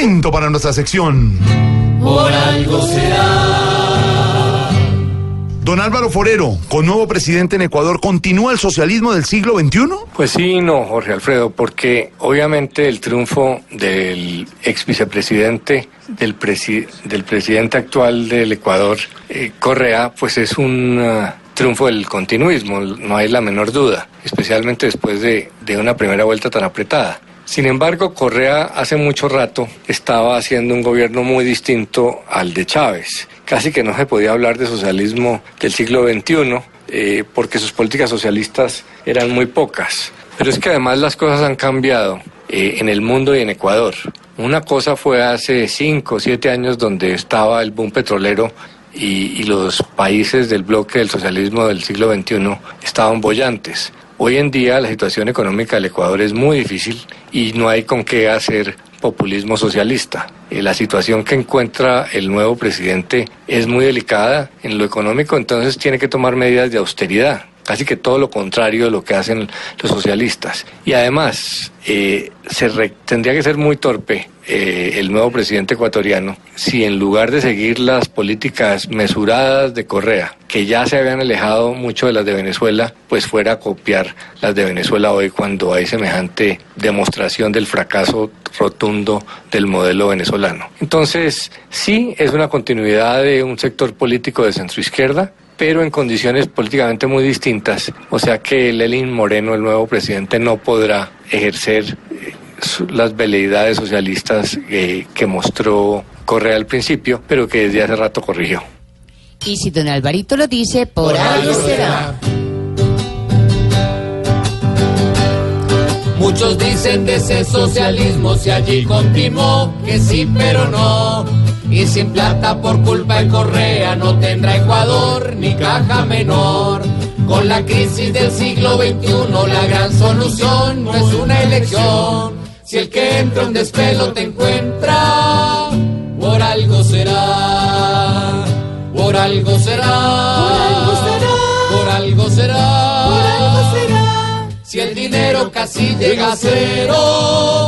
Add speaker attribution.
Speaker 1: Momento para nuestra sección.
Speaker 2: Por algo será.
Speaker 1: Don Álvaro Forero, con nuevo presidente en Ecuador, ¿continúa el socialismo del siglo XXI?
Speaker 3: Pues sí, no, Jorge Alfredo, porque obviamente el triunfo del ex vicepresidente, del, presi- del presidente actual del Ecuador, eh, Correa, pues es un ah, triunfo del continuismo, no hay la menor duda, especialmente después de, de una primera vuelta tan apretada. Sin embargo, Correa hace mucho rato estaba haciendo un gobierno muy distinto al de Chávez. Casi que no se podía hablar de socialismo del siglo XXI eh, porque sus políticas socialistas eran muy pocas. Pero es que además las cosas han cambiado eh, en el mundo y en Ecuador. Una cosa fue hace cinco o siete años donde estaba el boom petrolero y, y los países del bloque del socialismo del siglo XXI estaban bollantes. Hoy en día la situación económica del Ecuador es muy difícil y no hay con qué hacer populismo socialista. Eh, la situación que encuentra el nuevo presidente es muy delicada en lo económico, entonces tiene que tomar medidas de austeridad, casi que todo lo contrario de lo que hacen los socialistas. Y además, eh, se re- tendría que ser muy torpe eh, el nuevo presidente ecuatoriano si en lugar de seguir las políticas mesuradas de Correa, que ya se habían alejado mucho de las de Venezuela, pues fuera a copiar las de Venezuela hoy cuando hay semejante demostración del fracaso rotundo del modelo venezolano. Entonces, sí, es una continuidad de un sector político de centroizquierda, pero en condiciones políticamente muy distintas. O sea que Lenin Moreno, el nuevo presidente, no podrá ejercer las veleidades socialistas eh, que mostró Correa al principio, pero que desde hace rato corrigió.
Speaker 4: Y si don Alvarito lo dice, por, algo será.
Speaker 2: Muchos dicen de ese socialismo si allí continuó, que sí pero no. Y sin plata por culpa de Correa no tendrá Ecuador ni caja menor. Con la crisis del siglo XXI la gran solución no es una elección. Si el que entra un despelo te encuentra, por algo será. Por algo será. Por algo será. Por algo será. Si el dinero casi llega a cero, por algo será.